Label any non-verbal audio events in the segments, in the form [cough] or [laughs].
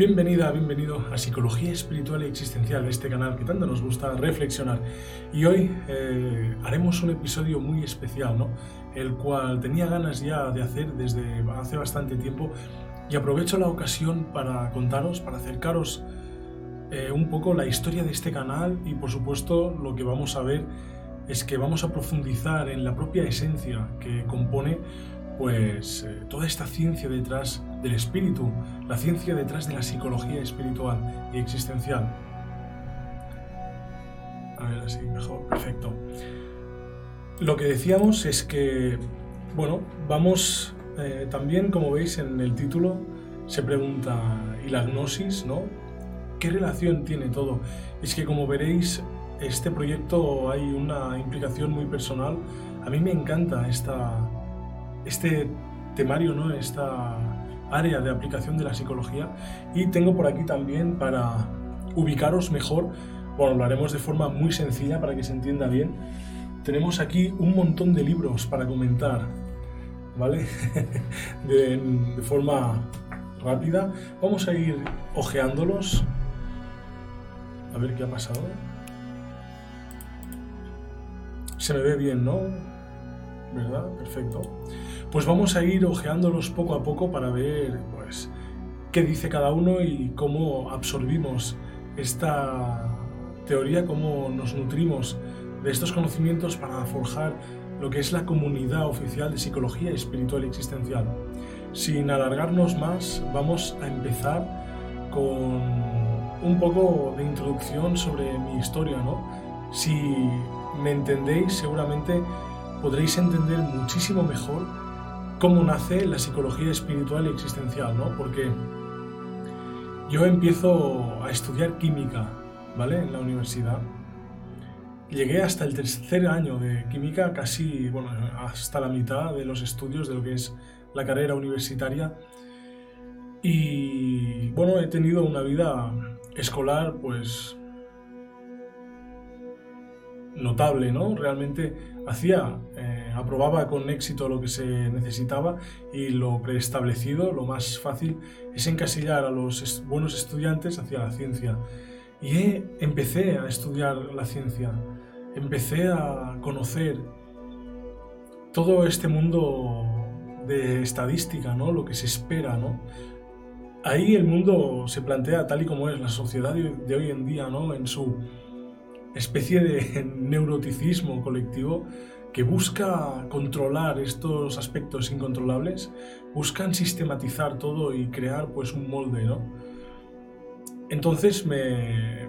Bienvenida, bienvenido a Psicología Espiritual y Existencial, este canal que tanto nos gusta reflexionar. Y hoy eh, haremos un episodio muy especial, ¿no? El cual tenía ganas ya de hacer desde hace bastante tiempo y aprovecho la ocasión para contaros, para acercaros eh, un poco la historia de este canal y por supuesto lo que vamos a ver es que vamos a profundizar en la propia esencia que compone pues eh, toda esta ciencia detrás del espíritu, la ciencia detrás de la psicología espiritual y existencial. A ver, así mejor, perfecto. Lo que decíamos es que, bueno, vamos eh, también, como veis en el título, se pregunta, ¿y la gnosis, no? ¿Qué relación tiene todo? Es que como veréis, este proyecto hay una implicación muy personal. A mí me encanta esta, este temario, ¿no? esta área de aplicación de la psicología. Y tengo por aquí también para ubicaros mejor, bueno, lo haremos de forma muy sencilla para que se entienda bien. Tenemos aquí un montón de libros para comentar, ¿vale? [laughs] de, forma rápida. Vamos a ir ojeándolos. A ver qué ha pasado. Se me ve bien, ¿no? ¿Verdad? Perfecto. Pues vamos a ir ojeándolos poco a poco para ver pues, qué dice cada uno y cómo absorbimos esta teoría, cómo nos nutrimos de estos conocimientos para forjar lo que es la comunidad oficial de psicología espiritual existencial. Sin alargarnos más, vamos a empezar con un poco de introducción sobre mi historia, ¿no? Si me entendéis, seguramente podréis entender muchísimo mejor cómo nace la psicología espiritual y existencial, ¿no? Porque yo empiezo a estudiar química, ¿vale? En la universidad. Llegué hasta el tercer año de química, casi, bueno, hasta la mitad de los estudios de lo que es la carrera universitaria. Y bueno, he tenido una vida escolar, pues, notable, ¿no? Realmente hacía, eh, aprobaba con éxito lo que se necesitaba y lo preestablecido, lo más fácil, es encasillar a los buenos estudiantes hacia la ciencia. Y empecé a estudiar la ciencia, empecé a conocer todo este mundo de estadística, ¿no? Lo que se espera, ¿no? Ahí el mundo se plantea tal y como es la sociedad de hoy en día, ¿no? En su especie de [laughs] neuroticismo colectivo que busca controlar estos aspectos incontrolables, buscan sistematizar todo y crear pues un molde, ¿no? Entonces me,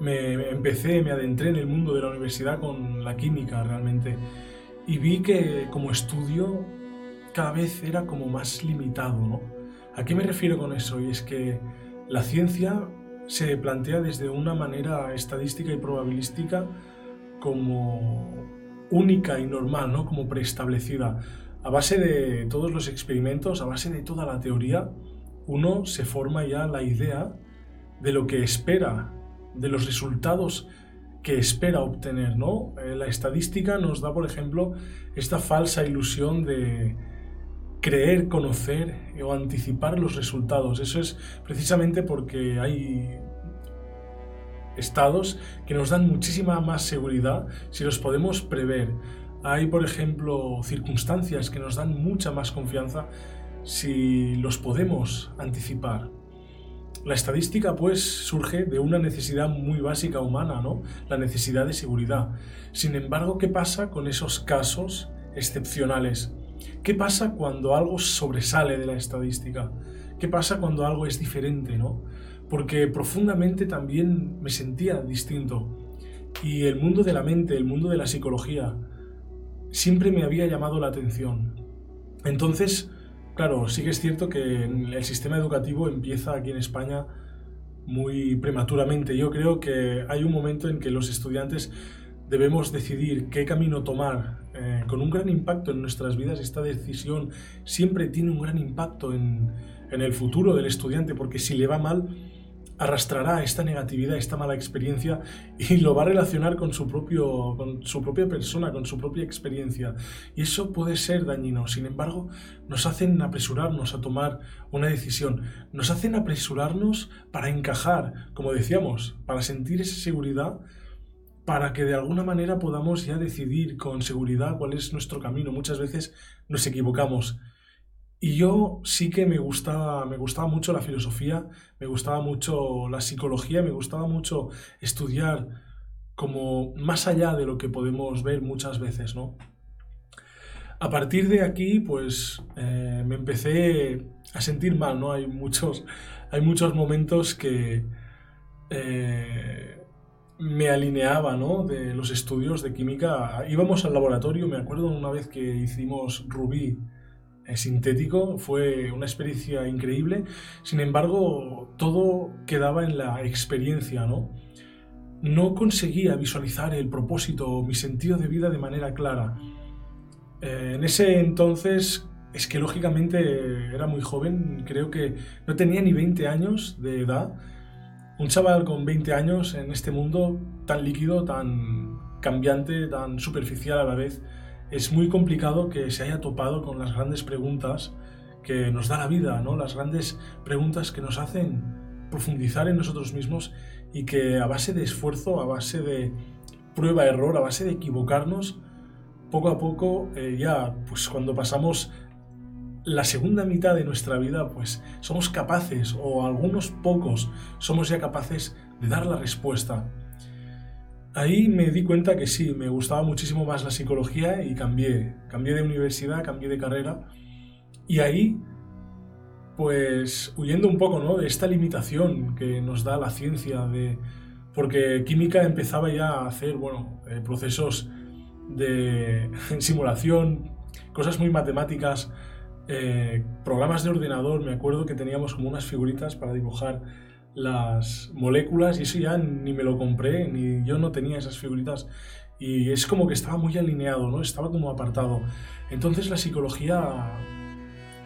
me empecé, me adentré en el mundo de la universidad con la química realmente y vi que como estudio cada vez era como más limitado, ¿no? ¿A qué me refiero con eso? Y es que la ciencia se plantea desde una manera estadística y probabilística como única y normal, ¿no? como preestablecida. A base de todos los experimentos, a base de toda la teoría, uno se forma ya la idea de lo que espera, de los resultados que espera obtener. ¿no? Eh, la estadística nos da, por ejemplo, esta falsa ilusión de, creer, conocer o anticipar los resultados. Eso es precisamente porque hay estados que nos dan muchísima más seguridad si los podemos prever. Hay, por ejemplo, circunstancias que nos dan mucha más confianza si los podemos anticipar. La estadística, pues, surge de una necesidad muy básica humana, ¿no? La necesidad de seguridad. Sin embargo, ¿qué pasa con esos casos excepcionales? ¿Qué pasa cuando algo sobresale de la estadística? ¿Qué pasa cuando algo es diferente, no? Porque profundamente también me sentía distinto. Y el mundo de la mente, el mundo de la psicología, siempre me había llamado la atención. Entonces, claro, sí que es cierto que el sistema educativo empieza aquí en España muy prematuramente. Yo creo que hay un momento en que los estudiantes debemos decidir qué camino tomar eh, con un gran impacto en nuestras vidas. Esta decisión siempre tiene un gran impacto en, el futuro del estudiante, porque si le va mal, arrastrará esta negatividad, esta mala experiencia y lo va a relacionar con su, propio, con su propia persona, con su propia experiencia. Y eso puede ser dañino. Sin embargo, nos hacen apresurarnos a tomar una decisión. Nos hacen apresurarnos para encajar, como decíamos, para sentir esa seguridad para que de alguna manera podamos ya decidir con seguridad cuál es nuestro camino. Muchas veces nos equivocamos y yo sí que me gustaba, me gustaba mucho la filosofía, me gustaba mucho la psicología, me gustaba mucho estudiar como más allá de lo que podemos ver muchas veces, ¿no? A partir de aquí, pues eh, me empecé a sentir mal, ¿no? Hay muchos, hay muchos momentos que eh, me alineaba, ¿no? De los estudios de química. Íbamos al laboratorio, me acuerdo una vez que hicimos Rubí sintético, fue una experiencia increíble, sin embargo todo quedaba en la experiencia, ¿no? No conseguía visualizar el propósito o mi sentido de vida de manera clara. Eh, en ese entonces es que lógicamente era muy joven, creo que no tenía ni 20 años de edad. Un chaval con 20 años en este mundo tan líquido, tan cambiante, tan superficial a la vez, es muy complicado que se haya topado con las grandes preguntas que nos da la vida, ¿no? Las grandes preguntas que nos hacen profundizar en nosotros mismos y que a base de esfuerzo, a base de prueba-error, a base de equivocarnos, poco a poco eh, ya, pues cuando pasamos la segunda mitad de nuestra vida, pues somos capaces, o algunos pocos, somos ya capaces de dar la respuesta Ahí me di cuenta que sí, me gustaba muchísimo más la psicología y cambié. Cambié de universidad, cambié de carrera. Y ahí, pues huyendo un poco ¿no? de esta limitación que nos da la ciencia, de, porque química empezaba ya a hacer bueno, eh, procesos de [laughs] simulación, cosas muy matemáticas, eh, programas de ordenador. Me acuerdo que teníamos como unas figuritas para dibujar las moléculas y eso ya ni me lo compré, ni yo no tenía esas figuritas y es como que estaba muy alineado, ¿no? Estaba como apartado. Entonces la psicología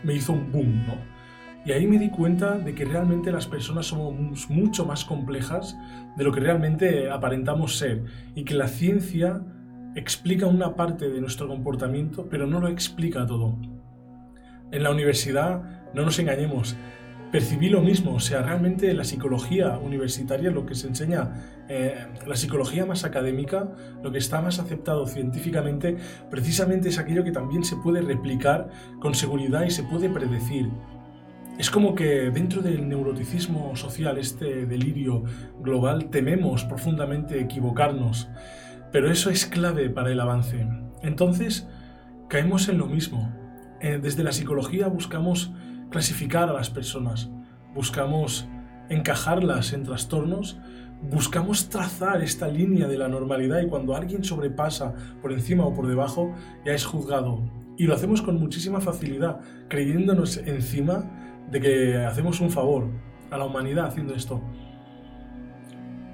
me hizo un boom, ¿no? Y ahí me di cuenta de que realmente las personas somos mucho más complejas de lo que realmente aparentamos ser y que la ciencia explica una parte de nuestro comportamiento, pero no lo explica todo. En la universidad, no nos engañemos, percibí lo mismo, o sea, realmente la psicología universitaria, lo que se enseña, eh, la psicología más académica, lo que está más aceptado científicamente, precisamente es aquello que también se puede replicar con seguridad y se puede predecir. Es como que dentro del neuroticismo social, este delirio global, tememos profundamente equivocarnos, pero eso es clave para el avance. Entonces, caemos en lo mismo. Eh, desde la psicología buscamos clasificar a las personas, buscamos encajarlas en trastornos, buscamos trazar esta línea de la normalidad y cuando alguien sobrepasa por encima o por debajo ya es juzgado. Y lo hacemos con muchísima facilidad, creyéndonos encima de que hacemos un favor a la humanidad haciendo esto.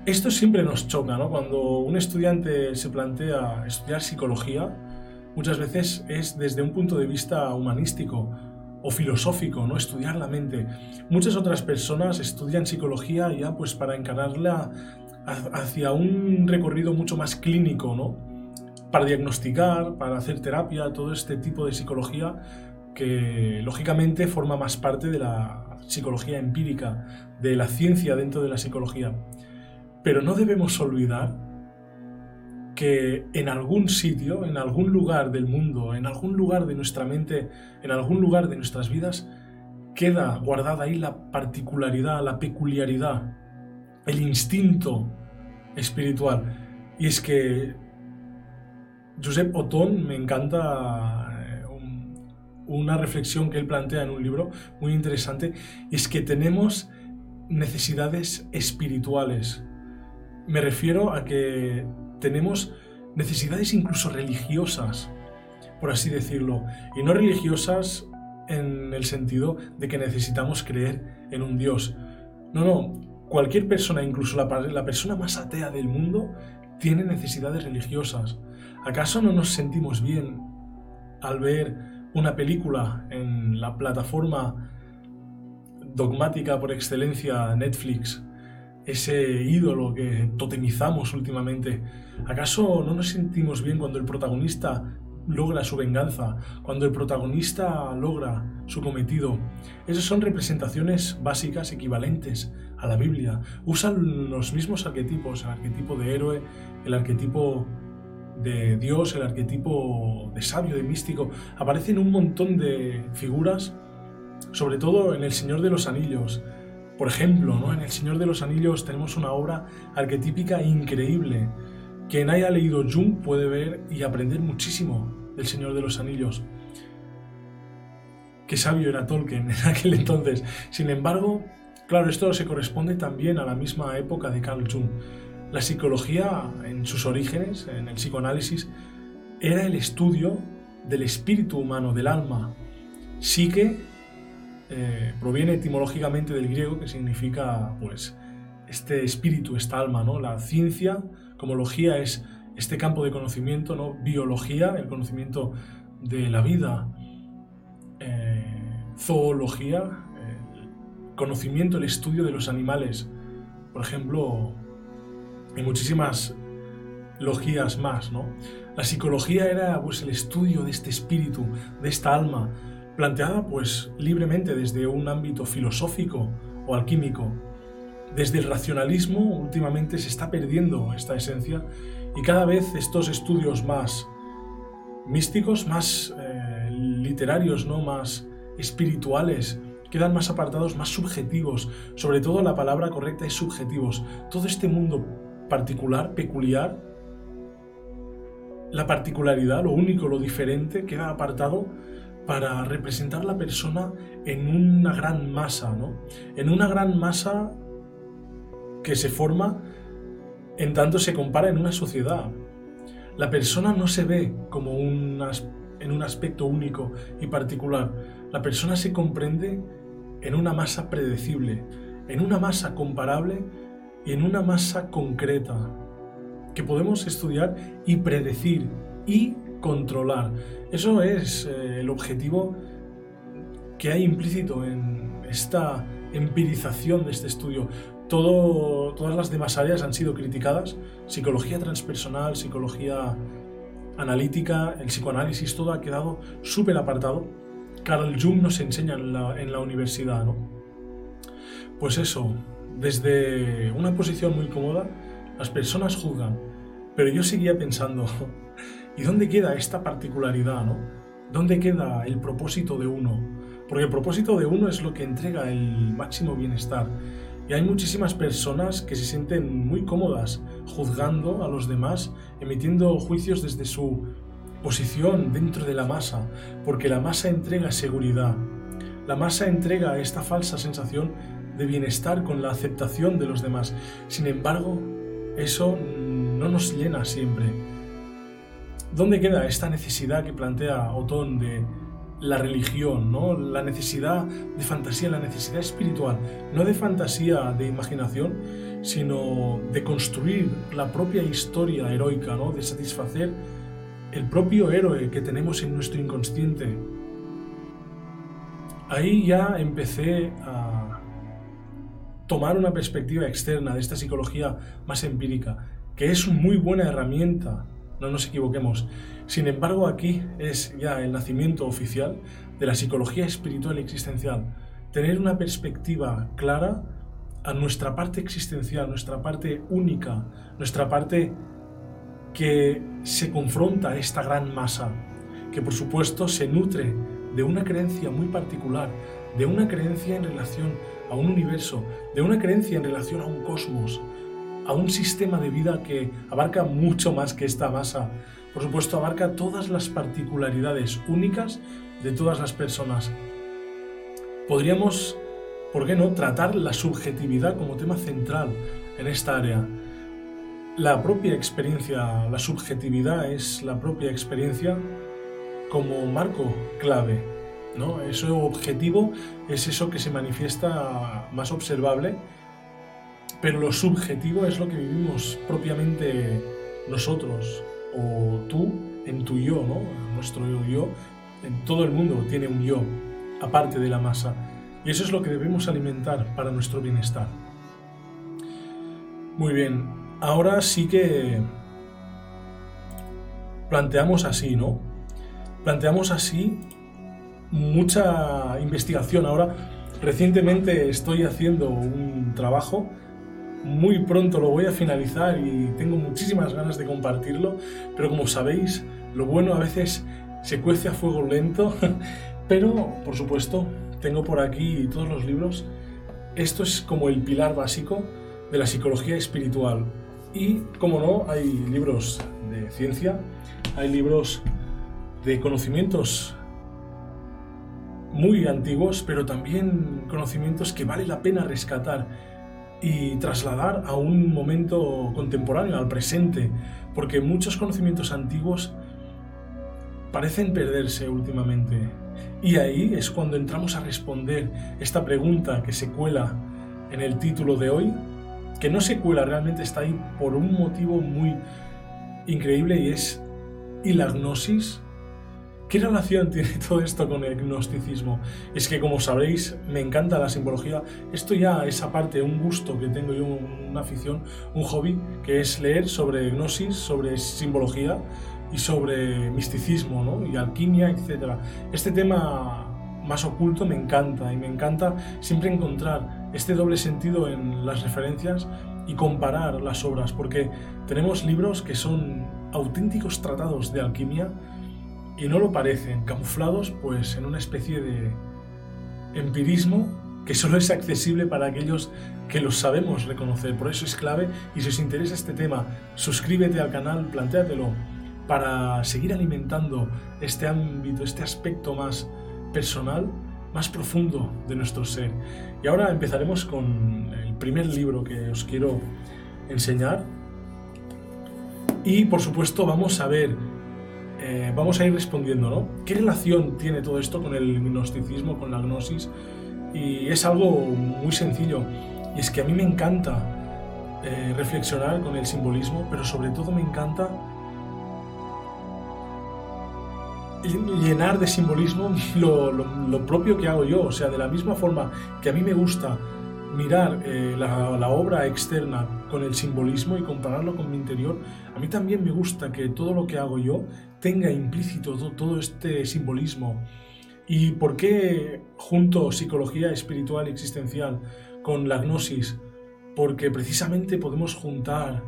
Esto siempre nos choca, ¿no? Cuando un estudiante se plantea estudiar psicología, muchas veces es desde un punto de vista humanístico, o filosófico, ¿no? Estudiar la mente. Muchas otras personas estudian psicología ya pues para encararla hacia un recorrido mucho más clínico, ¿no? Para diagnosticar, para hacer terapia, todo este tipo de psicología que lógicamente forma más parte de la psicología empírica, de la ciencia dentro de la psicología. Pero no debemos olvidar que en algún sitio, en algún lugar del mundo, en algún lugar de nuestra mente, en algún lugar de nuestras vidas, queda guardada ahí la particularidad, la peculiaridad, el instinto espiritual. Y es que Josep Otón me encanta eh, una reflexión que él plantea en un libro muy interesante, es que tenemos necesidades espirituales. Me refiero a que tenemos necesidades incluso religiosas, por así decirlo, y no religiosas en el sentido de que necesitamos creer en un Dios. No, no, cualquier persona, incluso la, persona más atea del mundo, tiene necesidades religiosas. ¿Acaso no nos sentimos bien al ver una película en la plataforma dogmática por excelencia Netflix ese ídolo que totemizamos últimamente? ¿Acaso no nos sentimos bien cuando el protagonista logra su venganza, cuando el protagonista logra su cometido? Esas son representaciones básicas equivalentes a la Biblia. Usan los mismos arquetipos, el arquetipo de héroe, el arquetipo de Dios, el arquetipo de sabio, de místico. Aparecen un montón de figuras, sobre todo en El Señor de los Anillos. Por ejemplo, ¿no? en El Señor de los Anillos tenemos una obra arquetípica increíble. Quien haya leído Jung puede ver y aprender muchísimo del Señor de los Anillos. Qué sabio era Tolkien [laughs] en aquel entonces. Sin embargo, claro, esto se corresponde también a la misma época de Carl Jung. La psicología, en sus orígenes, en el psicoanálisis, era el estudio del espíritu humano, del alma. Psique eh, proviene etimológicamente del griego, que significa, pues, este espíritu, esta alma, ¿no? La ciencia, como logía, es este campo de conocimiento, ¿no? Biología, el conocimiento de la vida, eh, zoología, el conocimiento, el estudio de los animales. Por ejemplo, y muchísimas logías más, ¿no? La psicología era pues el estudio de este espíritu, de esta alma, planteada pues libremente desde un ámbito filosófico o alquímico. Desde el racionalismo últimamente se está perdiendo esta esencia y cada vez estos estudios más místicos, más eh, literarios, ¿no? más espirituales, quedan más apartados, más subjetivos. Sobre todo la palabra correcta es subjetivos. Todo este mundo particular, peculiar, la particularidad, lo único, lo diferente, queda apartado para representar la persona en una gran masa, ¿no? En una gran masa que se forma en tanto se compara en una sociedad. La persona no se ve como en un aspecto único y particular. La persona se comprende en una masa predecible, en una masa comparable en una masa concreta que podemos estudiar y predecir y controlar. Eso es eh, el objetivo que hay implícito en esta empirización de este estudio. Todas las demás áreas han sido criticadas, psicología transpersonal, psicología analítica, el psicoanálisis, todo ha quedado súper apartado. Carl Jung nos enseña en la, en la universidad, ¿no? Pues eso, desde una posición muy cómoda, las personas juzgan, pero yo seguía pensando, ¿y dónde queda esta particularidad, no? ¿Dónde queda el propósito de uno? Porque el propósito de uno es lo que entrega el máximo bienestar. Y hay muchísimas personas que se sienten muy cómodas juzgando a los demás, emitiendo juicios desde su posición dentro de la masa, porque la masa entrega seguridad. La masa entrega esta falsa sensación de bienestar con la aceptación de los demás. Sin embargo, eso no nos llena siempre. ¿Dónde queda esta necesidad que plantea Otón de la religión, ¿no? la necesidad de fantasía, la necesidad espiritual, no de fantasía, de imaginación, sino de construir la propia historia heroica, ¿no? de satisfacer el propio héroe que tenemos en nuestro inconsciente. Ahí ya empecé a tomar una perspectiva externa de esta psicología más empírica, que es una muy buena herramienta, no nos equivoquemos. Sin embargo, aquí es ya el nacimiento oficial de la psicología espiritual existencial. Tener una perspectiva clara a nuestra parte existencial, nuestra parte única, nuestra parte que se confronta a esta gran masa, que por supuesto se nutre de una creencia muy particular, de una creencia en relación a un universo, de una creencia en relación a un cosmos, a un sistema de vida que abarca mucho más que esta masa. Por supuesto, abarca todas las particularidades únicas de todas las personas. Podríamos, ¿por qué no?, tratar la subjetividad como tema central en esta área. La propia experiencia, la subjetividad es la propia experiencia como marco clave ¿no? Eso objetivo es eso que se manifiesta más observable, pero lo subjetivo es lo que vivimos propiamente nosotros, o tú en tu yo, ¿no? Nuestro yo, en todo el mundo tiene un yo, aparte de la masa, y eso es lo que debemos alimentar para nuestro bienestar. Muy bien, ahora sí que planteamos así, ¿no? Planteamos así mucha investigación. Ahora, recientemente estoy haciendo un trabajo, muy pronto lo voy a finalizar y tengo muchísimas ganas de compartirlo, pero como sabéis, lo bueno a veces se cuece a fuego lento, [laughs] pero por supuesto, tengo por aquí todos los libros. Esto es como el pilar básico de la psicología espiritual. Y, como no, hay libros de ciencia, hay libros de conocimientos muy antiguos, pero también conocimientos que vale la pena rescatar y trasladar a un momento contemporáneo, al presente, porque muchos conocimientos antiguos parecen perderse últimamente. Y ahí es cuando entramos a responder esta pregunta que se cuela en el título de hoy, que no se cuela, realmente está ahí por un motivo muy increíble y es ¿y la gnosis? ¿Qué relación tiene todo esto con el gnosticismo? Es que como sabréis, me encanta la simbología. Esto ya es aparte un gusto que tengo yo, una afición, un hobby, que es leer sobre gnosis, sobre simbología y sobre misticismo ¿no? y alquimia, etc. Este tema más oculto me encanta y me encanta siempre encontrar este doble sentido en las referencias y comparar las obras, porque tenemos libros que son auténticos tratados de alquimia, y no lo parecen, camuflados pues en una especie de empirismo que solo es accesible para aquellos que los sabemos reconocer. Por eso es clave y si os interesa este tema, suscríbete al canal, plantéatelo para seguir alimentando este ámbito, este aspecto más personal, más profundo de nuestro ser. Y ahora empezaremos con el primer libro que os quiero enseñar. Y por supuesto vamos a ver eh, vamos a ir respondiendo, ¿no? ¿Qué relación tiene todo esto con el gnosticismo, con la gnosis? Y es algo muy sencillo. Y es que a mí me encanta eh, reflexionar con el simbolismo, pero sobre todo me encanta llenar de simbolismo [laughs] lo, lo, propio que hago yo. O sea, de la misma forma que a mí me gusta mirar eh, la, la, obra externa con el simbolismo y compararlo con mi interior, a mí también me gusta que todo lo que hago yo tenga implícito todo, este simbolismo. ¿Y por qué junto psicología espiritual y existencial con la gnosis? Porque precisamente podemos juntar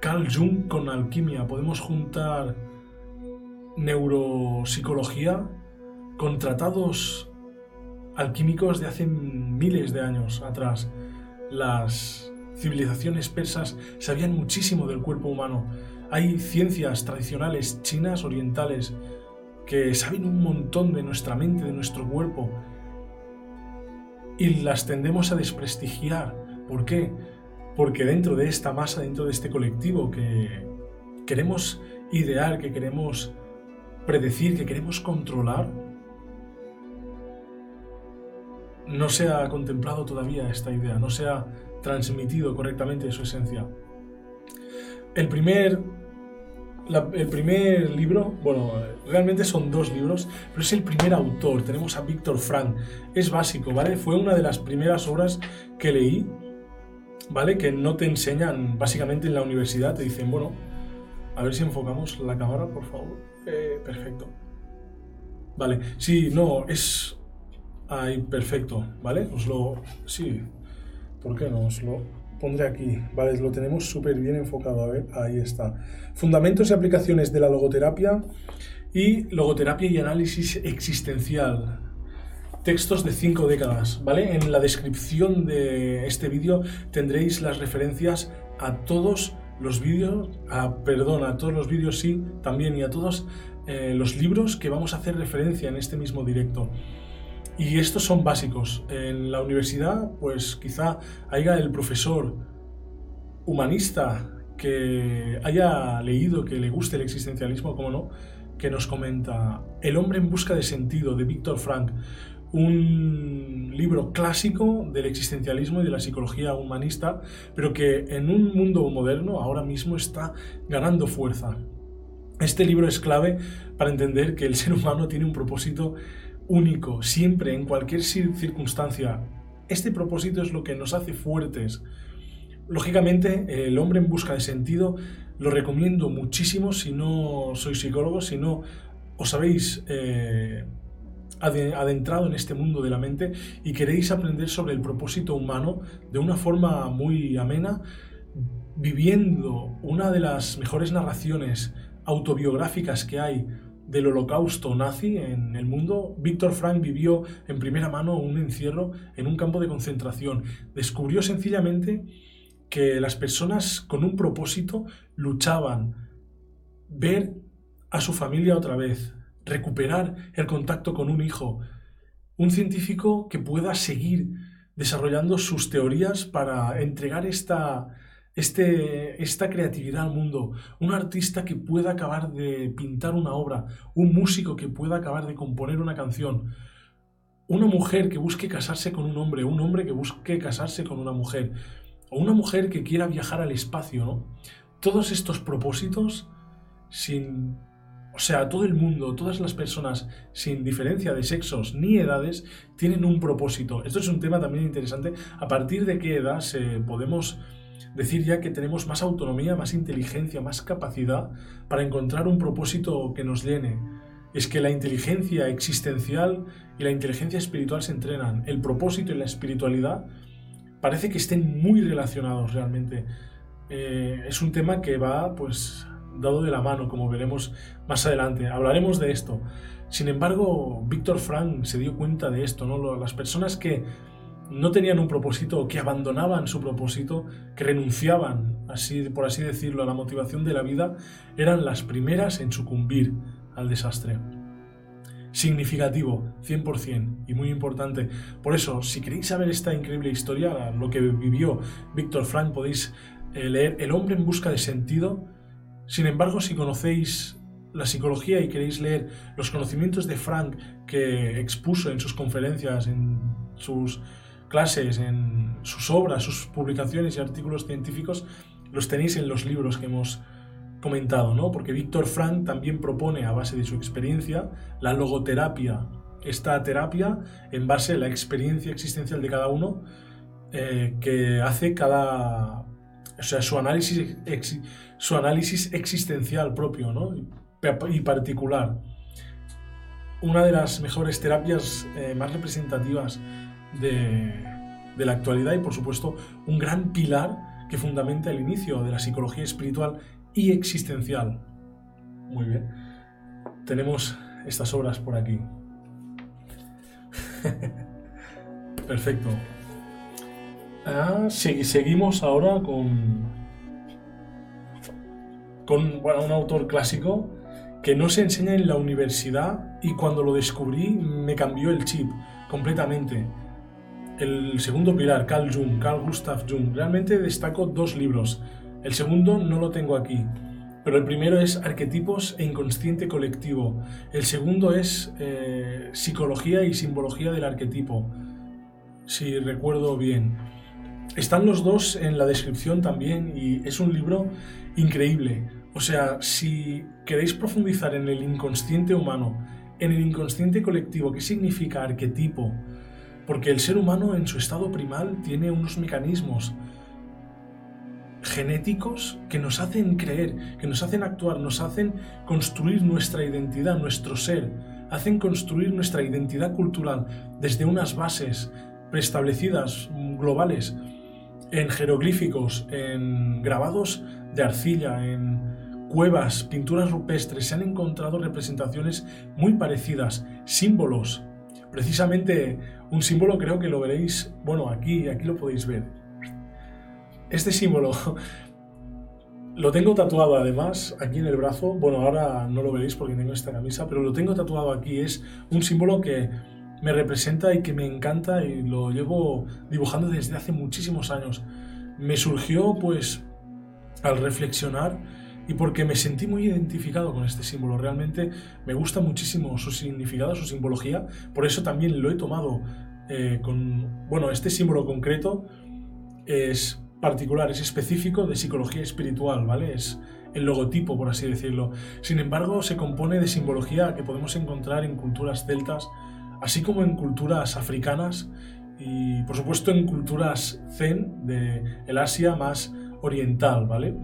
Carl Jung con alquimia, podemos juntar neuropsicología con tratados alquímicos de hace miles de años atrás. Las civilizaciones persas sabían muchísimo del cuerpo humano hay ciencias tradicionales chinas, orientales, que saben un montón de nuestra mente, de nuestro cuerpo, y las tendemos a desprestigiar. ¿Por qué? Porque dentro de esta masa, dentro de este colectivo que queremos idear, que queremos predecir, que queremos controlar, no se ha contemplado todavía esta idea, no se ha transmitido correctamente su esencia. El primer el primer libro, bueno, realmente son dos libros, pero es el primer autor. Tenemos a Víctor Frank. Es básico, ¿vale? Fue una de las primeras obras que leí, ¿vale? Que no te enseñan básicamente en la universidad. Te dicen, bueno, a ver si enfocamos la cámara, por favor. Eh, perfecto. Vale, sí, no, es... Ahí, perfecto, ¿vale? Os lo... Sí, ¿por qué no? Os lo pondré aquí, ¿vale? Lo tenemos súper bien enfocado, a ver, ahí está. Fundamentos y aplicaciones de la logoterapia y logoterapia y análisis existencial. Textos de cinco décadas, ¿vale? En la descripción de este vídeo tendréis las referencias a todos los vídeos, a, perdón, a todos los vídeos sí, también y a todos eh, los libros que vamos a hacer referencia en este mismo directo. Y estos son básicos. En la universidad, pues quizá haya el profesor humanista que haya leído, que le guste el existencialismo, como no, que nos comenta El hombre en busca de sentido de Víctor Frank, un libro clásico del existencialismo y de la psicología humanista, pero que en un mundo moderno ahora mismo está ganando fuerza. Este libro es clave para entender que el ser humano tiene un propósito único, siempre, en cualquier circunstancia. Este propósito es lo que nos hace fuertes. lógicamente, El hombre en busca de sentido lo recomiendo muchísimo si no sois psicólogos, si no os habéis eh, adentrado en este mundo de la mente y queréis aprender sobre el propósito humano de una forma muy amena, viviendo una de las mejores narraciones autobiográficas que hay del holocausto nazi en el mundo, Víctor Frank vivió en primera mano un encierro en un campo de concentración. Descubrió sencillamente que las personas con un propósito luchaban, ver a su familia otra vez, recuperar el contacto con un hijo, un científico que pueda seguir desarrollando sus teorías para entregar esta, este, esta creatividad al mundo, un artista que pueda acabar de pintar una obra, un músico que pueda acabar de componer una canción, una mujer que busque casarse con un hombre, un hombre que busque casarse con una mujer, o una mujer que quiera viajar al espacio, ¿no? Todos estos propósitos, sin, o sea, todo el mundo, todas las personas, sin diferencia de sexos ni edades, tienen un propósito. Esto es un tema también interesante. A partir de qué edad se podemos decir ya que tenemos más autonomía, más inteligencia, más capacidad para encontrar un propósito que nos llene. Es que la inteligencia existencial y la inteligencia espiritual se entrenan. El propósito y la espiritualidad parece que estén muy relacionados realmente. Eh, es un tema que va, pues, dado de la mano, como veremos más adelante. Hablaremos de esto. Sin embargo, Víctor Frank se dio cuenta de esto, ¿no? Las personas que no tenían un propósito, que abandonaban su propósito, que renunciaban, así, por así decirlo, a la motivación de la vida, eran las primeras en sucumbir al desastre significativo, 100%, y muy importante. Por eso, si queréis saber esta increíble historia, lo que vivió Víctor Frank, podéis eh, leer El hombre en busca de sentido. Sin embargo, si conocéis la psicología y queréis leer los conocimientos de Frank que expuso en sus conferencias, en sus clases, en sus obras, sus publicaciones y artículos científicos, los tenéis en los libros que hemos comentado, ¿no? Porque Víctor Frank también propone, a base de su experiencia, la logoterapia. Esta terapia en base a la experiencia existencial de cada uno eh, que hace cada... O sea, su análisis, su análisis existencial propio, ¿no? Y particular. Una de las mejores terapias eh, más representativas de, la actualidad y, por supuesto, un gran pilar que fundamenta el inicio de la psicología espiritual y existencial. Muy bien. Tenemos estas obras por aquí. [laughs] Perfecto. Ah, seguimos ahora con, con un autor clásico que no se enseña en la universidad y cuando lo descubrí me cambió el chip completamente. El segundo pilar, Carl Jung, Carl Gustav Jung. Realmente destaco dos libros. El segundo no lo tengo aquí, pero el primero es arquetipos e inconsciente colectivo. El segundo es eh, psicología y simbología del arquetipo, si recuerdo bien. Están los dos en la descripción también y es un libro increíble. O sea, si queréis profundizar en el inconsciente humano, en el inconsciente colectivo, ¿qué significa arquetipo? Porque el ser humano en su estado primal tiene unos mecanismos genéticos que nos hacen creer, que nos hacen actuar, nos hacen construir nuestra identidad, nuestro ser, hacen construir nuestra identidad cultural desde unas bases preestablecidas, globales, en jeroglíficos, en grabados de arcilla, en cuevas, pinturas rupestres, se han encontrado representaciones muy parecidas, símbolos. Precisamente un símbolo creo que lo veréis, bueno, aquí, aquí lo podéis ver este símbolo [laughs] lo tengo tatuado además aquí en el brazo. Bueno, ahora no lo veréis porque tengo esta camisa, pero lo tengo tatuado aquí. Es un símbolo que me representa y que me encanta y lo llevo dibujando desde hace muchísimos años. Me surgió pues al reflexionar y porque me sentí muy identificado con este símbolo. Realmente me gusta muchísimo su significado, su simbología. Por eso también lo he tomado eh, con... Bueno, este símbolo concreto es particular, es específico de psicología espiritual, ¿vale? Es el logotipo, por así decirlo. Sin embargo, se compone de simbología que podemos encontrar en culturas celtas, así como en culturas africanas y por supuesto en culturas zen de el Asia más oriental, ¿vale?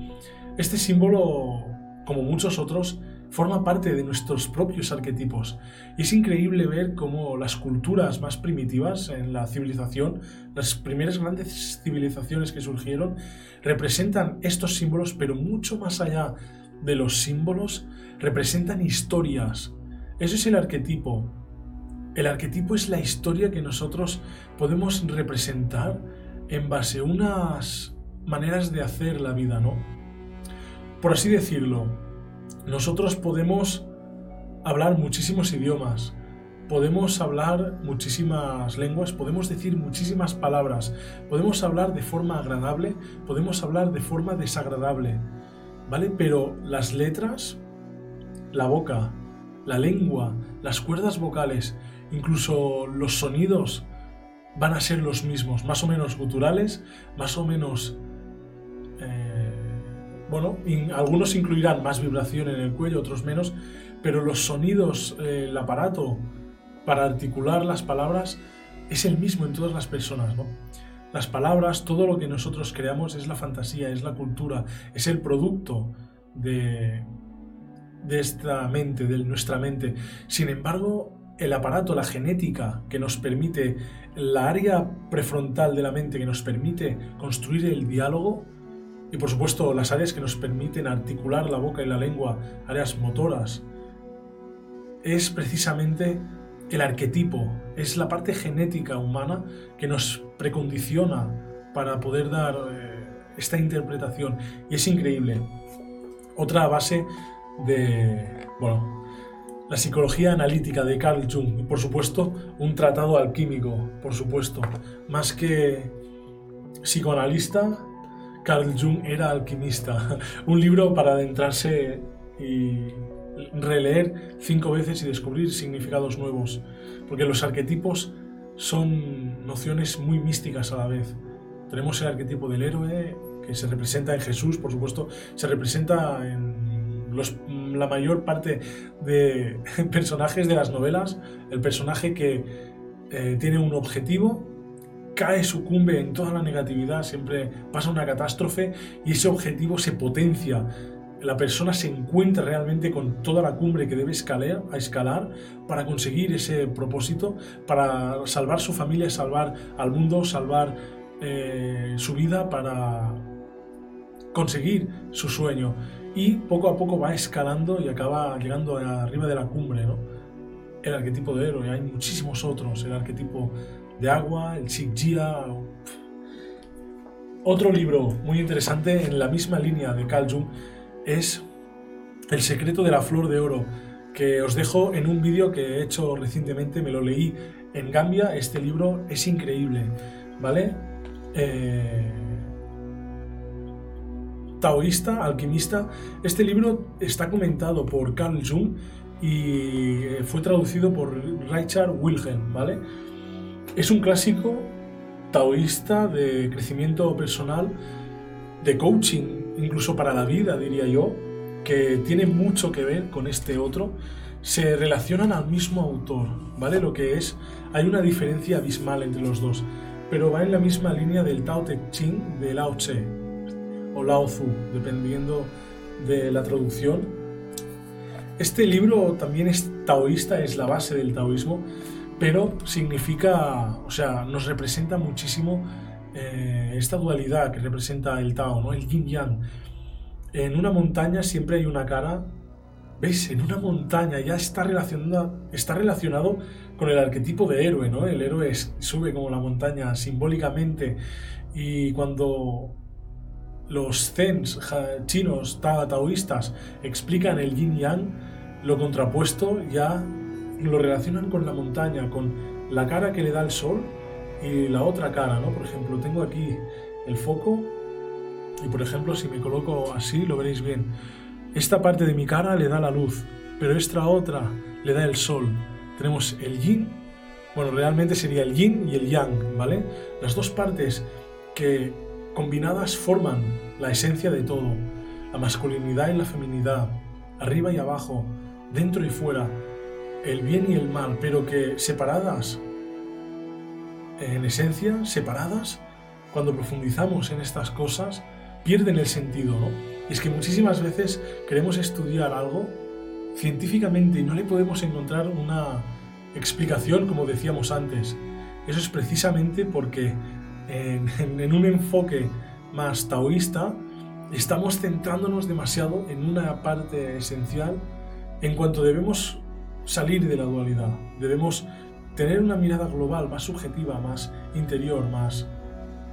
Este símbolo, como muchos otros, forma parte de nuestros propios arquetipos. Y es increíble ver cómo las culturas más primitivas en la civilización, las primeras grandes civilizaciones que surgieron, representan estos símbolos, pero mucho más allá de los símbolos, representan historias. Eso es el arquetipo. El arquetipo es la historia que nosotros podemos representar en base a unas maneras de hacer la vida, ¿no? Por así decirlo, nosotros podemos hablar muchísimos idiomas, podemos hablar muchísimas lenguas, podemos decir muchísimas palabras, podemos hablar de forma agradable, podemos hablar de forma desagradable, ¿vale? Pero las letras, la boca, la lengua, las cuerdas vocales, incluso los sonidos van a ser los mismos, más o menos guturales, más o menos bueno, algunos incluirán más vibración en el cuello, otros menos, pero los sonidos, eh, el aparato para articular las palabras es el mismo en todas las personas, ¿no? Las palabras, todo lo que nosotros creamos es la fantasía, es la cultura, es el producto de, de esta mente, de nuestra mente. Sin embargo, el aparato, la genética que nos permite, la área prefrontal de la mente que nos permite construir el diálogo, y por supuesto las áreas que nos permiten articular la boca y la lengua, áreas motoras, es precisamente el arquetipo, es la parte genética humana que nos precondiciona para poder dar eh, esta interpretación. Y es increíble. Otra base de, bueno, la psicología analítica de Carl Jung y por supuesto un tratado alquímico, por supuesto. Más que psicoanalista, Carl Jung era alquimista. [laughs] Un libro para adentrarse y releer cinco veces y descubrir significados nuevos. Porque los arquetipos son nociones muy místicas a la vez. Tenemos el arquetipo del héroe, que se representa en Jesús, por supuesto, se representa en la mayor parte de [laughs] personajes de las novelas, el personaje que eh, tiene un objetivo cae, sucumbe en toda la negatividad, siempre pasa una catástrofe y ese objetivo se potencia. La persona se encuentra realmente con toda la cumbre que debe escalar, a escalar para conseguir ese propósito, para salvar su familia, salvar al mundo, salvar eh, su vida, para conseguir su sueño. Y poco a poco va escalando y acaba llegando arriba de la cumbre. ¿no? El arquetipo de héroe, hay muchísimos otros, el arquetipo de agua, el Shigjia. Otro libro muy interesante en la misma línea de Carl Jung es El secreto de la flor de oro, que os dejo en un vídeo que he hecho recientemente, me lo leí en Gambia, este libro es increíble, ¿vale? Eh, taoísta, alquimista, este libro está comentado por Carl Jung y fue traducido por Richard Wilhelm, ¿vale? Es un clásico taoísta de crecimiento personal, de coaching, incluso para la vida, diría yo, que tiene mucho que ver con este otro. Se relacionan al mismo autor, ¿vale? Lo que es, hay una diferencia abismal entre los dos, pero va en la misma línea del Tao Te Ching de Lao Tse o Lao Tzu, dependiendo de la traducción. Este libro también es taoísta, es la base del taoísmo, pero significa, o sea, nos representa muchísimo eh, esta dualidad que representa el Tao, ¿no? el yin yang. En una montaña siempre hay una cara, ¿veis? En una montaña ya está relacionado, está relacionado con el arquetipo de héroe, ¿no? El héroe sube como la montaña simbólicamente y cuando los zens chinos taoístas explican el yin yang, lo contrapuesto ya lo relacionan con la montaña, con la cara que le da el sol y la otra cara, ¿no? Por ejemplo, tengo aquí el foco y por ejemplo si me coloco así lo veréis bien. Esta parte de mi cara le da la luz, pero esta otra le da el sol. Tenemos el yin, bueno, realmente sería el yin y el yang, ¿vale? Las dos partes que combinadas forman la esencia de todo, la masculinidad y la feminidad, arriba y abajo, dentro y fuera, el bien y el mal, pero que separadas en esencia, separadas, cuando profundizamos en estas cosas, pierden el sentido, ¿no? Y es que muchísimas veces queremos estudiar algo científicamente y no le podemos encontrar una explicación, como decíamos antes. Eso es precisamente porque en, un enfoque más taoísta estamos centrándonos demasiado en una parte esencial en cuanto debemos salir de la dualidad. Debemos tener una mirada global, más subjetiva, más interior, más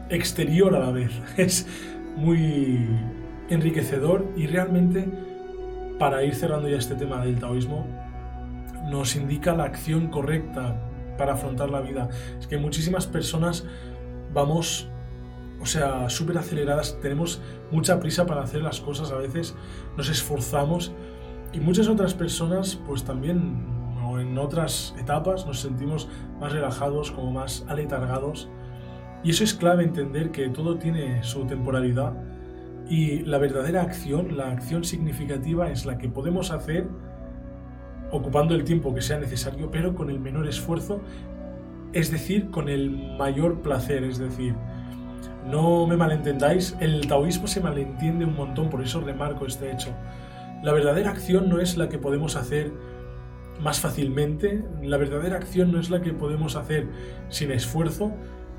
exterior a la vez. [laughs] Es muy enriquecedor y realmente, para ir cerrando ya este tema del taoísmo, nos indica la acción correcta para afrontar la vida. Es que muchísimas personas vamos, o sea, súper aceleradas, tenemos mucha prisa para hacer las cosas, a veces nos esforzamos y muchas otras personas pues también o en otras etapas nos sentimos más relajados, como más aletargados. Y eso es clave entender que todo tiene su temporalidad y la verdadera acción, la acción significativa es la que podemos hacer ocupando el tiempo que sea necesario, pero con el menor esfuerzo, es decir, con el mayor placer, es decir, no me malentendáis, el taoísmo se malentiende un montón, por eso remarco este hecho. La verdadera acción no es la que podemos hacer más fácilmente, la verdadera acción no es la que podemos hacer sin esfuerzo,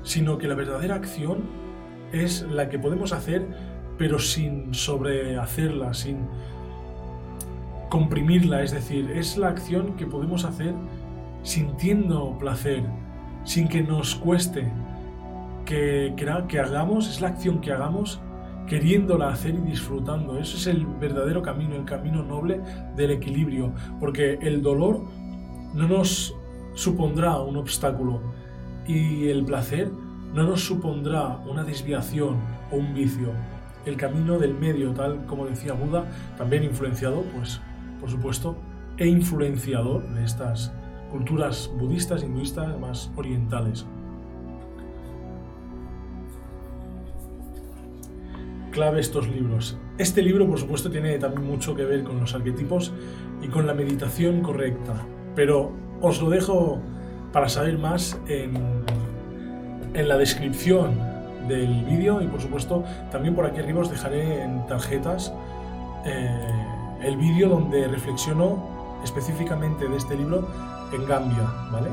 sino que la verdadera acción es la que podemos hacer pero sin sobrehacerla, sin comprimirla, es decir, es la acción que podemos hacer sintiendo placer, sin que nos cueste, que, que, hagamos, es la acción que hagamos queriéndola hacer y disfrutando. Eso es el verdadero camino, el camino noble del equilibrio, porque el dolor no nos supondrá un obstáculo y el placer no nos supondrá una desviación o un vicio. El camino del medio, tal como decía Buda, también influenciado, pues, por supuesto, e influenciador de estas culturas budistas, hinduistas más orientales. Clave estos libros. Este libro, por supuesto, tiene también mucho que ver con los arquetipos y con la meditación correcta, pero os lo dejo para saber más en, en la descripción del vídeo y por supuesto también por aquí arriba os dejaré en tarjetas eh, el vídeo donde reflexiono específicamente de este libro en Gambia, ¿vale?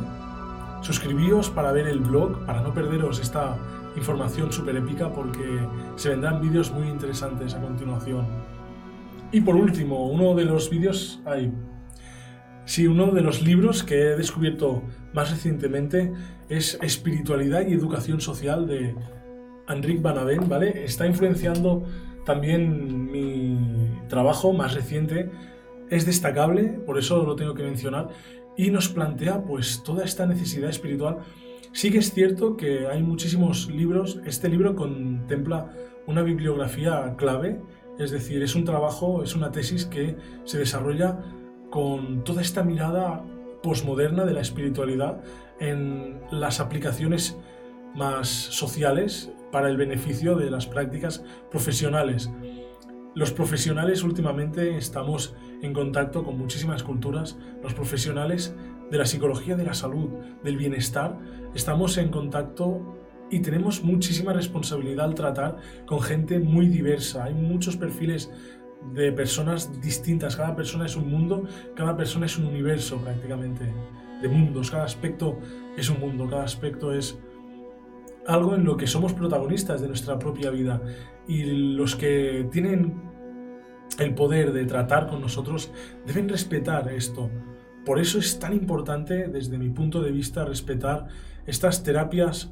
Suscribíos para ver el blog, para no perderos esta información súper épica porque se vendrán vídeos muy interesantes a continuación. Y por último, uno de los vídeos, hay sí, uno de los libros que he descubierto más recientemente es Espiritualidad y Educación Social de Enric Van ¿vale? Está influenciando también mi trabajo más reciente. Es destacable, por eso lo tengo que mencionar, y nos plantea pues toda esta necesidad espiritual. Sí que es cierto que hay muchísimos libros, este libro contempla una bibliografía clave, es decir, es un trabajo, es una tesis que se desarrolla con toda esta mirada posmoderna de la espiritualidad en las aplicaciones más sociales para el beneficio de las prácticas profesionales. Los profesionales últimamente estamos en contacto con muchísimas culturas, los profesionales de la psicología de la salud, del bienestar, estamos en contacto y tenemos muchísima responsabilidad al tratar con gente muy diversa. Hay muchos perfiles de personas distintas, cada persona es un mundo, cada persona es un universo prácticamente de mundos, cada aspecto es un mundo, cada aspecto es algo en lo que somos protagonistas de nuestra propia vida y los que tienen el poder de tratar con nosotros deben respetar esto. Por eso es tan importante, desde mi punto de vista, respetar estas terapias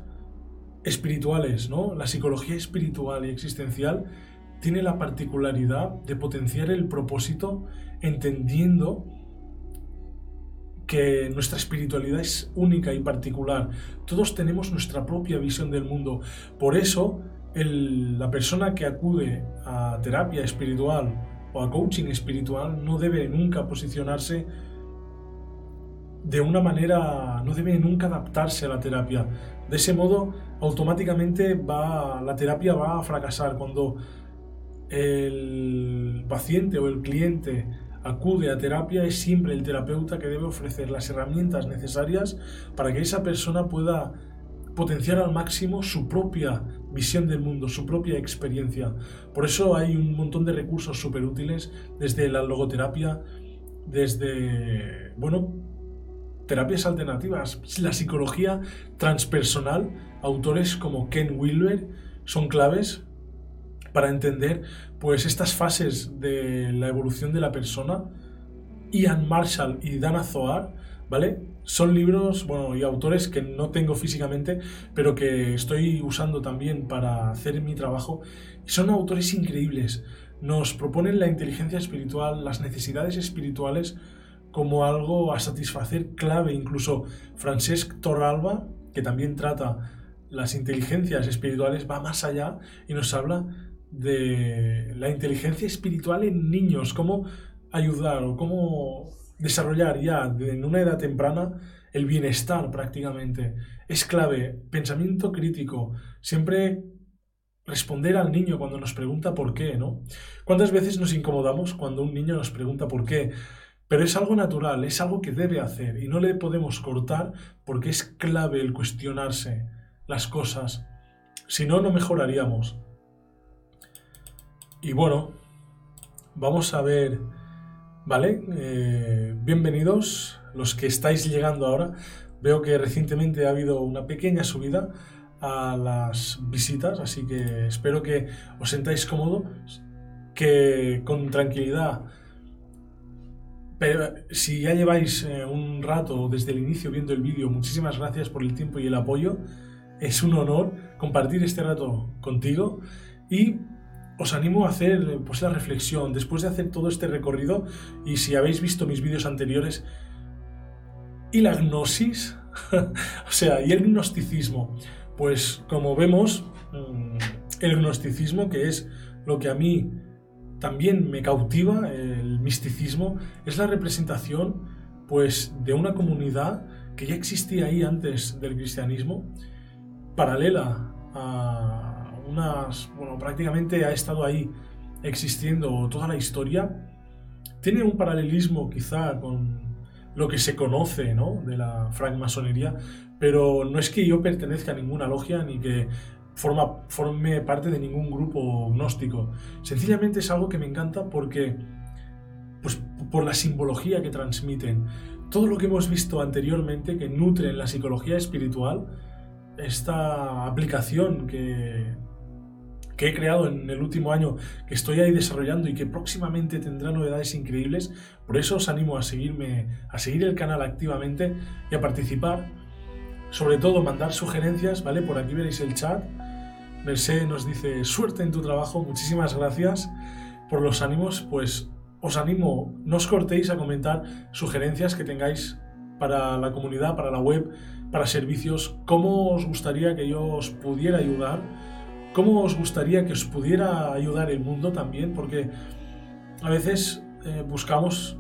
espirituales, ¿no? La psicología espiritual y existencial tiene la particularidad de potenciar el propósito entendiendo que nuestra espiritualidad es única y particular. Todos tenemos nuestra propia visión del mundo. Por eso, la persona que acude a terapia espiritual o a coaching espiritual no debe nunca posicionarse de una manera, no debe nunca adaptarse a la terapia. De ese modo, automáticamente va, la terapia va a fracasar cuando el paciente o el cliente acude a terapia es siempre el terapeuta que debe ofrecer las herramientas necesarias para que esa persona pueda potenciar al máximo su propia visión del mundo, su propia experiencia. Por eso hay un montón de recursos súper útiles, desde la logoterapia, desde, bueno, terapias alternativas, la psicología transpersonal, autores como Ken Wilber son claves para entender pues estas fases de la evolución de la persona. Ian Marshall y Dana Zohar, ¿vale? Son libros, bueno, y autores que no tengo físicamente, pero que estoy usando también para hacer mi trabajo. Son autores increíbles. Nos proponen la inteligencia espiritual, las necesidades espirituales como algo a satisfacer clave. Incluso Francesc Torralba, que también trata las inteligencias espirituales, va más allá y nos habla de la inteligencia espiritual en niños, cómo ayudar o cómo desarrollar ya en una edad temprana el bienestar prácticamente. Es clave, pensamiento crítico, siempre responder al niño cuando nos pregunta por qué, ¿no? ¿Cuántas veces nos incomodamos cuando un niño nos pregunta por qué? Pero es algo natural, es algo que debe hacer y no le podemos cortar porque es clave el cuestionarse las cosas. Si no, no mejoraríamos. Y bueno, vamos a ver, ¿vale? Eh, bienvenidos los que estáis llegando ahora. Veo que recientemente ha habido una pequeña subida a las visitas, así que espero que os sentáis cómodos, que con tranquilidad. Pero si ya lleváis eh, un rato desde el inicio viendo el vídeo, muchísimas gracias por el tiempo y el apoyo. Es un honor compartir este rato contigo y os animo a hacer pues, la reflexión después de hacer todo este recorrido y si habéis visto mis vídeos anteriores y la gnosis, [laughs] o sea, y el gnosticismo, pues como vemos, mm, el gnosticismo, que es lo que a mí también me cautiva, el misticismo, es la representación pues de una comunidad que ya existía ahí antes del cristianismo, paralela a unas, bueno, prácticamente ha estado ahí existiendo toda la historia, tiene un paralelismo quizá con lo que se conoce ¿no? de la francmasonería, pero no es que yo pertenezca a ninguna logia ni que forma, forme parte de ningún grupo gnóstico. Sencillamente es algo que me encanta porque, pues, por la simbología que transmiten. Todo lo que hemos visto anteriormente que nutre en la psicología espiritual, esta aplicación que que he creado en el último año, que estoy ahí desarrollando y que próximamente tendrá novedades increíbles. Por eso os animo a seguirme, a seguir el canal activamente y a participar. Sobre todo mandar sugerencias, ¿vale? Por aquí veréis el chat. Mercedes nos dice, suerte en tu trabajo, muchísimas gracias por los ánimos. Pues os animo, no os cortéis a comentar sugerencias que tengáis para la comunidad, para la web, para servicios, cómo os gustaría que yo os pudiera ayudar ¿Cómo os gustaría que os pudiera ayudar el mundo también? Porque a veces eh, buscamos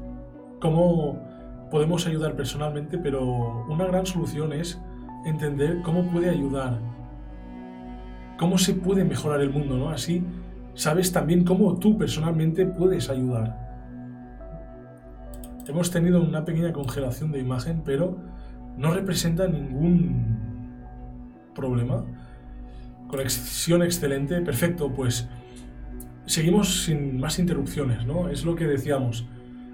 cómo podemos ayudar personalmente, pero una gran solución es entender cómo puede ayudar, cómo se puede mejorar el mundo, ¿no? Así sabes también cómo tú personalmente puedes ayudar. Hemos tenido una pequeña congelación de imagen, pero no representa ningún problema Conexión excelente, perfecto, pues seguimos sin más interrupciones, ¿no? Es lo que decíamos.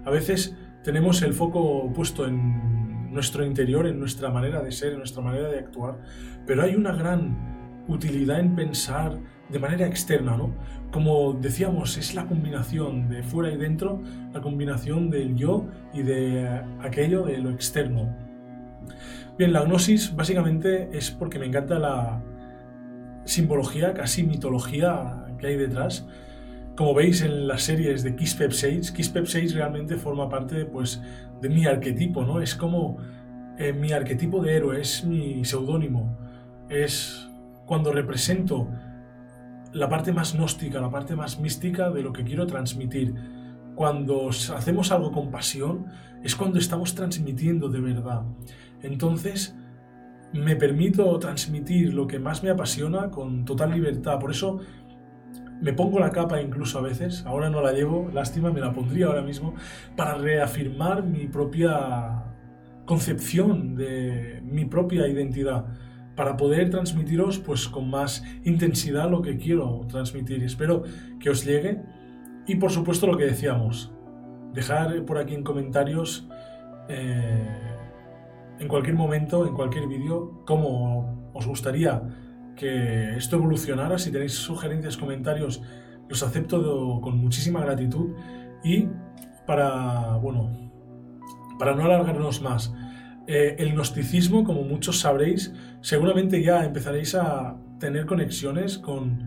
A veces tenemos el foco puesto en nuestro interior, en nuestra manera de ser, en nuestra manera de actuar, pero hay una gran utilidad en pensar de manera externa, ¿no? Como decíamos, es la combinación de fuera y dentro, la combinación del yo y de aquello de lo externo. Bien, la gnosis básicamente es porque me encanta la, simbología, casi mitología que hay detrás. Como veis en las series de Kiss Pep 6, Kiss Pep 6 realmente forma parte pues, de mi arquetipo, ¿no? Es como eh, mi arquetipo de héroe, es mi seudónimo. Es cuando represento la parte más gnóstica, la parte más mística de lo que quiero transmitir. Cuando hacemos algo con pasión, es cuando estamos transmitiendo de verdad. Entonces, me permito transmitir lo que más me apasiona con total libertad. Por eso me pongo la capa incluso a veces, ahora no la llevo, lástima, me la pondría ahora mismo, para reafirmar mi propia concepción de mi propia identidad, para poder transmitiros pues con más intensidad lo que quiero transmitir. Espero que os llegue. Y por supuesto lo que decíamos, dejar por aquí en comentarios eh, en cualquier momento, en cualquier vídeo, cómo os gustaría que esto evolucionara. Si tenéis sugerencias, comentarios, los acepto con muchísima gratitud. Y para, bueno, para no alargarnos más, eh, el gnosticismo, como muchos sabréis, seguramente ya empezaréis a tener conexiones con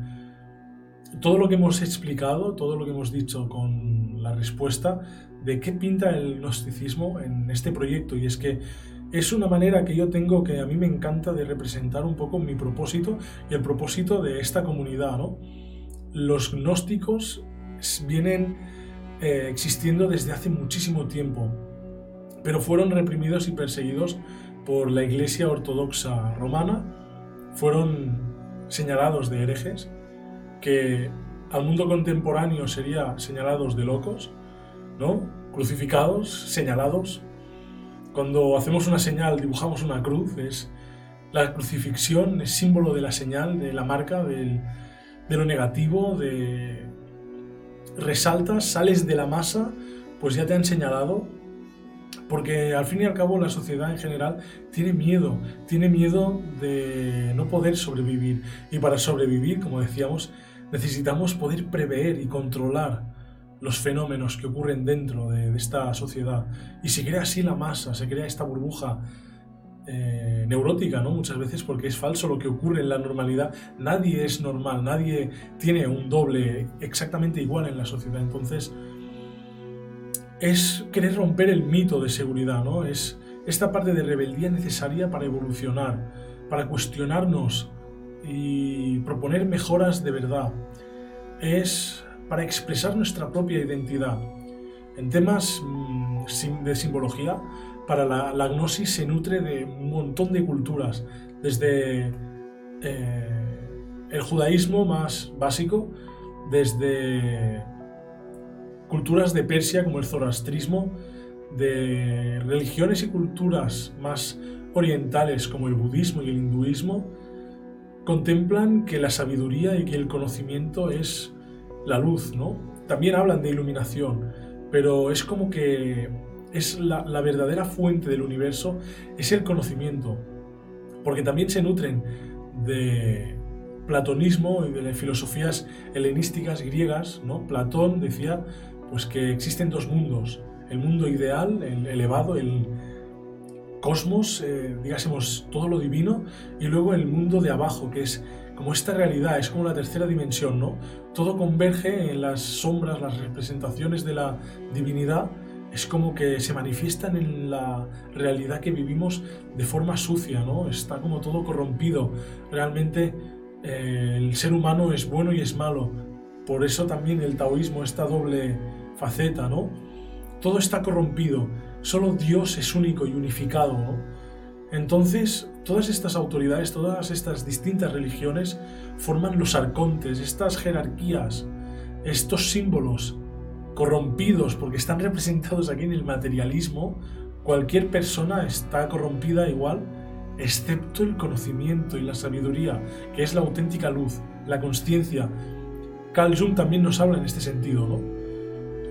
todo lo que hemos explicado, todo lo que hemos dicho con la respuesta de qué pinta el gnosticismo en este proyecto. Y es que es una manera que yo tengo que a mí me encanta de representar un poco mi propósito y el propósito de esta comunidad. Los gnósticos vienen eh, existiendo desde hace muchísimo tiempo pero fueron reprimidos y perseguidos por la Iglesia Ortodoxa Romana, fueron señalados de herejes, que al mundo contemporáneo sería señalados de locos, ¿no? Crucificados, señalados. Cuando hacemos una señal, dibujamos una cruz, es la crucifixión es símbolo de la señal, de la marca, de lo negativo, de resaltas, sales de la masa, pues ya te han señalado porque al fin y al cabo la sociedad en general tiene miedo, tiene miedo de no poder sobrevivir. Y para sobrevivir, como decíamos, necesitamos poder prever y controlar los fenómenos que ocurren dentro de, esta sociedad. Y se crea así la masa, se crea esta burbuja eh, neurótica, ¿no? Muchas veces porque es falso lo que ocurre en la normalidad. Nadie es normal, nadie tiene un doble exactamente igual en la sociedad. Entonces, es querer romper el mito de seguridad, ¿no? Es esta parte de rebeldía necesaria para evolucionar, para cuestionarnos y proponer mejoras de verdad. Es para expresar nuestra propia identidad. En temas mm, de simbología, para la, gnosis se nutre de un montón de culturas, desde eh, el judaísmo más básico, desde culturas de Persia como el zoroastrismo, de religiones y culturas más orientales como el budismo y el hinduismo, contemplan que la sabiduría y que el conocimiento es la luz, ¿no? También hablan de iluminación, pero es como que es la, verdadera fuente del universo, es el conocimiento, porque también se nutren de platonismo y de filosofías helenísticas griegas, ¿no? Platón decía pues que existen dos mundos, el mundo ideal, el elevado, el cosmos, eh, digásemos todo lo divino, y luego el mundo de abajo, que es como esta realidad, es como la tercera dimensión, ¿no? Todo converge en las sombras, las representaciones de la divinidad, es como que se manifiestan en la realidad que vivimos de forma sucia, ¿no? Está como todo corrompido. Realmente eh, el ser humano es bueno y es malo. Por eso también el taoísmo, esta doble faceta, ¿no? Todo está corrompido, solo Dios es único y unificado, ¿no? Entonces, todas estas autoridades, todas estas distintas religiones forman los arcontes, estas jerarquías, estos símbolos corrompidos porque están representados aquí en el materialismo. Cualquier persona está corrompida igual, excepto el conocimiento y la sabiduría, que es la auténtica luz, la conciencia. Carl Jung también nos habla en este sentido, ¿no?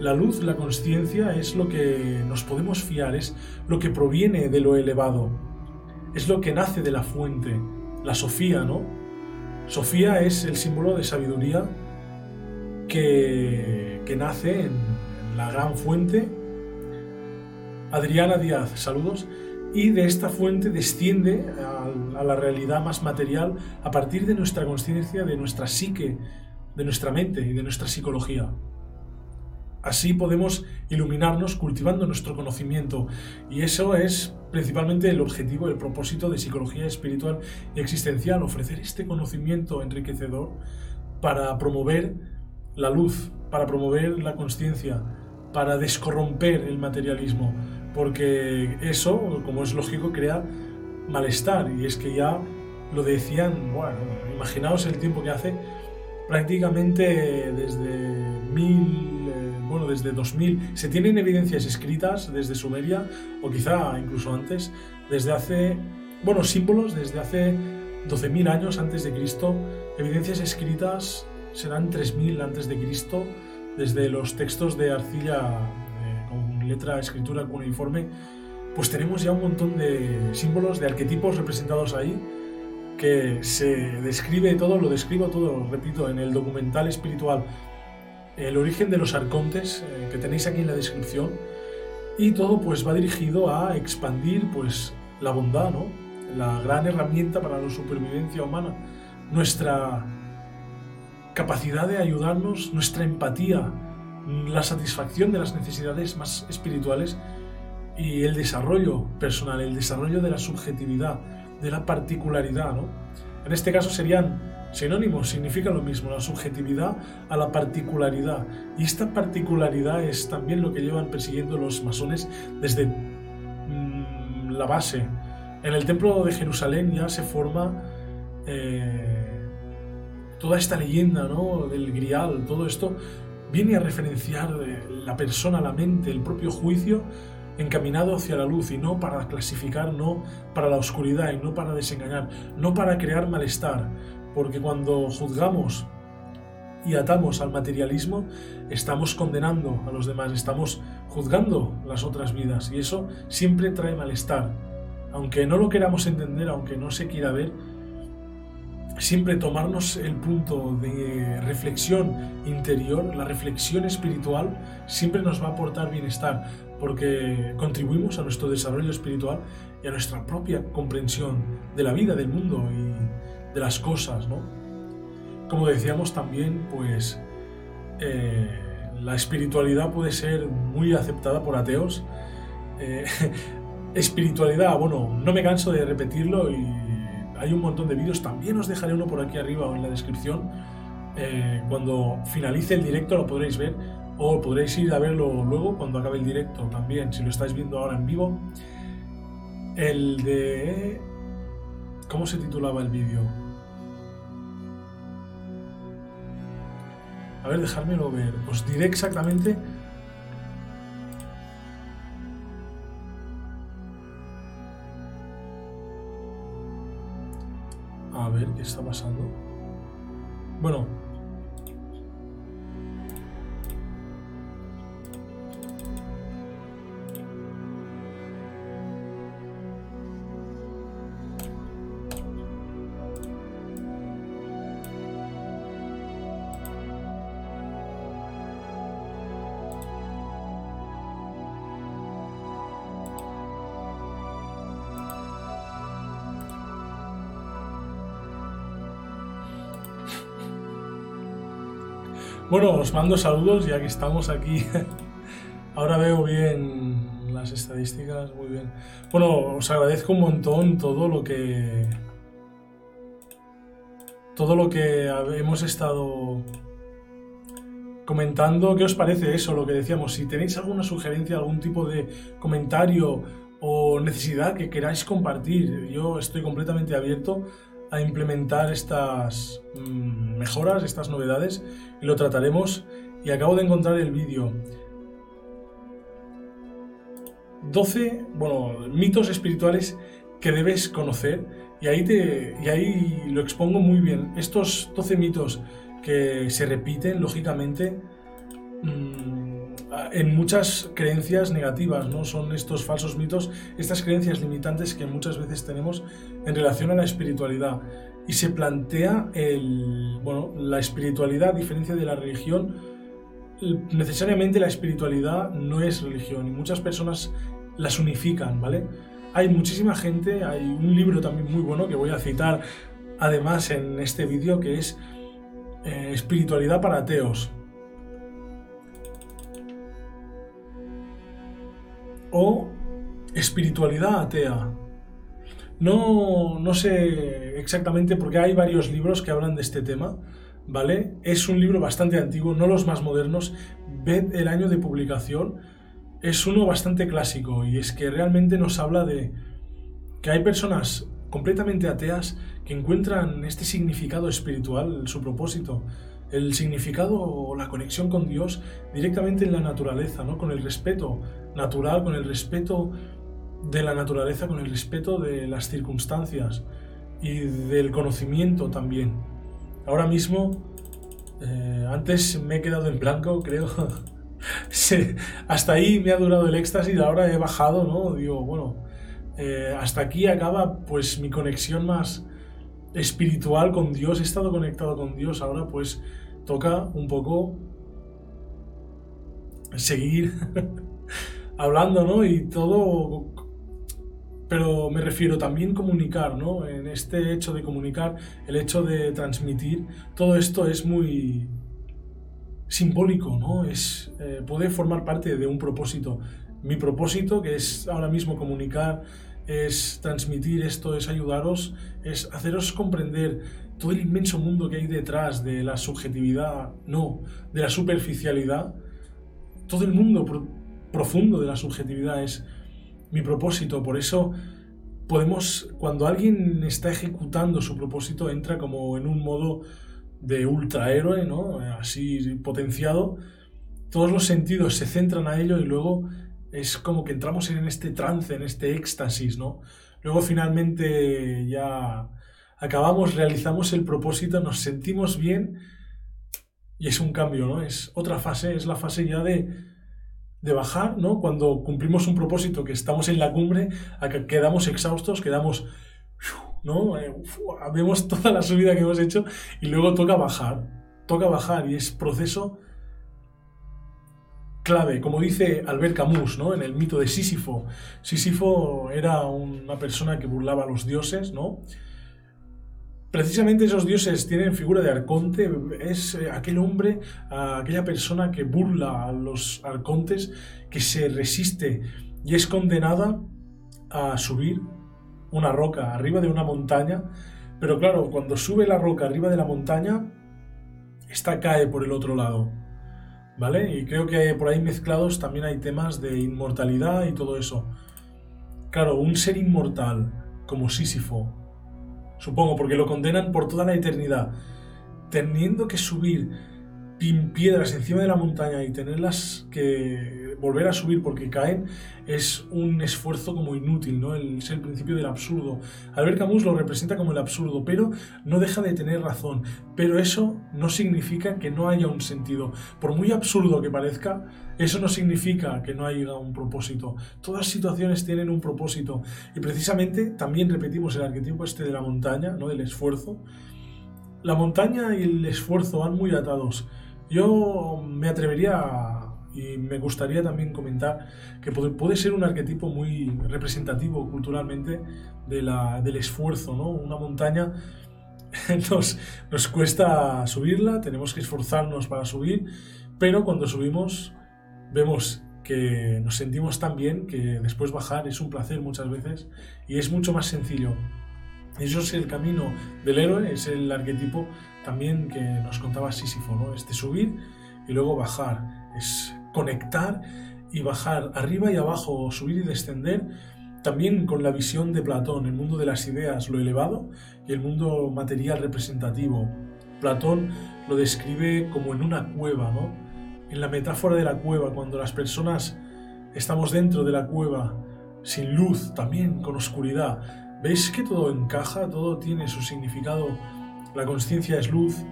La luz, la conciencia, es lo que nos podemos fiar, es lo que proviene de lo elevado, es lo que nace de la fuente, la Sofía, ¿no? Sofía es el símbolo de sabiduría que, nace en, la gran fuente. Adriana Díaz, saludos. Y de esta fuente desciende a, a la realidad más material a partir de nuestra conciencia, de nuestra psique, de nuestra mente y de nuestra psicología. Así podemos iluminarnos cultivando nuestro conocimiento. Y eso es principalmente el objetivo, el propósito de psicología espiritual y existencial, ofrecer este conocimiento enriquecedor para promover la luz, para promover la conciencia, para descorromper el materialismo, porque eso, como es lógico, crea malestar. Y es que ya lo decían, bueno, imaginaos el tiempo que hace, prácticamente desde mil bueno, desde 2000, se tienen evidencias escritas desde Sumeria, o quizá incluso antes, desde hace, bueno, símbolos desde hace 12.000 años antes de Cristo, evidencias escritas serán 3.000 antes de Cristo, desde los textos de arcilla eh, con letra, escritura cuneiforme, pues tenemos ya un montón de símbolos, de arquetipos representados ahí, que se describe todo, lo describo todo, repito, en el documental espiritual El origen de los arcontes, eh, que tenéis aquí en la descripción, y todo pues va dirigido a expandir pues la bondad, ¿no? La gran herramienta para la supervivencia humana, nuestra capacidad de ayudarnos, nuestra empatía, la satisfacción de las necesidades más espirituales y el desarrollo personal, el desarrollo de la subjetividad, de la particularidad, ¿no? En este caso serían sinónimos, significa lo mismo, la subjetividad a la particularidad. Y esta particularidad es también lo que llevan persiguiendo los masones desde mm, la base. En el templo de Jerusalén ya se forma eh, toda esta leyenda ¿no? del grial, todo esto viene a referenciar eh, la persona, la mente, el propio juicio encaminado hacia la luz y no para clasificar, no para la oscuridad y no para desengañar, no para crear malestar, porque cuando juzgamos y atamos al materialismo, estamos condenando a los demás, estamos juzgando las otras vidas y eso siempre trae malestar. Aunque no lo queramos entender, aunque no se quiera ver, siempre tomarnos el punto de reflexión interior, la reflexión espiritual, siempre nos va a aportar bienestar, porque contribuimos a nuestro desarrollo espiritual y a nuestra propia comprensión de la vida, del mundo y de las cosas, ¿no? Como decíamos también, pues eh, la espiritualidad puede ser muy aceptada por ateos. Eh, [laughs] espiritualidad, bueno, no me canso de repetirlo y hay un montón de vídeos, también os dejaré uno por aquí arriba o en la descripción. Eh, cuando finalice el directo lo podréis ver o podréis ir a verlo luego cuando acabe el directo también, si lo estáis viendo ahora en vivo. El de... ¿Cómo se titulaba el vídeo? A ver, dejármelo ver. Os diré exactamente... A ver, ¿qué está pasando? Bueno, Bueno, os mando saludos ya que estamos aquí. [laughs] Ahora veo bien las estadísticas, muy bien. Bueno, os agradezco un montón todo lo que todo lo que hemos estado comentando. ¿Qué os parece eso, lo que decíamos? Si tenéis alguna sugerencia, algún tipo de comentario o necesidad que queráis compartir, yo estoy completamente abierto a implementar estas mm, mejoras, estas novedades, y lo trataremos. Y acabo de encontrar el vídeo. 12, bueno, mitos espirituales que debes conocer. Y ahí, te, y ahí lo expongo muy bien. Estos 12 mitos que se repiten, lógicamente, mm, en muchas creencias negativas, ¿no? Son estos falsos mitos, estas creencias limitantes que muchas veces tenemos en relación a la espiritualidad. Y se plantea el, bueno, la espiritualidad, a diferencia de la religión, necesariamente la espiritualidad no es religión y muchas personas las unifican, ¿vale? Hay muchísima gente, hay un libro también muy bueno que voy a citar además en este vídeo que es eh, Espiritualidad para ateos, o espiritualidad atea. No, no sé exactamente porque hay varios libros que hablan de este tema, ¿vale? Es un libro bastante antiguo, no los más modernos. Ved el año de publicación. Es uno bastante clásico y es que realmente nos habla de que hay personas completamente ateas que encuentran este significado espiritual, su propósito, el significado o la conexión con Dios directamente en la naturaleza, ¿no? con el respeto natural, con el respeto de la naturaleza, con el respeto de las circunstancias. y del conocimiento también. Ahora mismo, eh, antes me he quedado en blanco, [laughs] creo. hasta ahí me ha durado el éxtasis, ahora he bajado, ¿no? Digo, bueno, eh, hasta aquí acaba pues mi conexión más espiritual con Dios, he estado conectado con Dios, ahora pues toca un poco seguir [laughs] hablando, ¿no? Y todo, pero me refiero también comunicar, ¿no? En este hecho de comunicar, el hecho de transmitir, todo esto es muy simbólico, ¿no? Es, eh, puede formar parte de un propósito. Mi propósito, que es ahora mismo comunicar, es transmitir esto, es ayudaros, es haceros comprender todo el inmenso mundo que hay detrás de la subjetividad, no, de la superficialidad. Todo el mundo profundo de la subjetividad es mi propósito. Por eso podemos, cuando alguien está ejecutando su propósito, entra como en un modo de ultrahéroe, ¿no? Así potenciado. Todos los sentidos se centran a ello y luego es como que entramos en este trance, en este éxtasis, ¿no? Luego finalmente ya acabamos, realizamos el propósito, nos sentimos bien y es un cambio, ¿no? Es otra fase, es la fase ya de, de bajar, ¿no? Cuando cumplimos un propósito, que estamos en la cumbre, quedamos exhaustos, quedamos, ¿no? Eh, vemos toda la subida que hemos hecho y luego toca bajar, toca bajar y es proceso clave, como dice Albert Camus, ¿no? En el mito de Sísifo. Sísifo era una persona que burlaba a los dioses, ¿no? Precisamente esos dioses tienen figura de arconte, es eh, aquel hombre, aquella persona que burla a los arcontes, que se resiste y es condenada a subir una roca arriba de una montaña, pero claro, cuando sube la roca arriba de la montaña, esta cae por el otro lado. ¿Vale? Y creo que por ahí mezclados también hay temas de inmortalidad y todo eso. Claro, un ser inmortal como Sísifo, supongo, porque lo condenan por toda la eternidad, teniendo que subir piedras encima de la montaña y tenerlas que volver a subir porque caen es un esfuerzo como inútil, ¿no? es el principio del absurdo. Albert Camus lo representa como el absurdo, pero no deja de tener razón. Pero eso no significa que no haya un sentido. Por muy absurdo que parezca, eso no significa que no haya un propósito. Todas situaciones tienen un propósito. Y precisamente también repetimos el arquetipo este de la montaña, ¿no? Del esfuerzo. La montaña y el esfuerzo van muy atados. Yo me atrevería y me gustaría también comentar que puede, ser un arquetipo muy representativo culturalmente de la, del esfuerzo, ¿no? Una montaña [laughs] nos, nos cuesta subirla, tenemos que esforzarnos para subir, pero cuando subimos vemos que nos sentimos tan bien que después bajar es un placer muchas veces y es mucho más sencillo. Eso es el camino del héroe, es el arquetipo también que nos contaba Sísifo, ¿no? Este subir y luego bajar, es conectar y bajar arriba y abajo, subir y descender, también con la visión de Platón, el mundo de las ideas, lo elevado, y el mundo material representativo. Platón lo describe como en una cueva, ¿no? En la metáfora de la cueva, cuando las personas estamos dentro de la cueva, sin luz, también con oscuridad, ¿Veis que todo encaja? Todo tiene su significado. La conciencia es luz,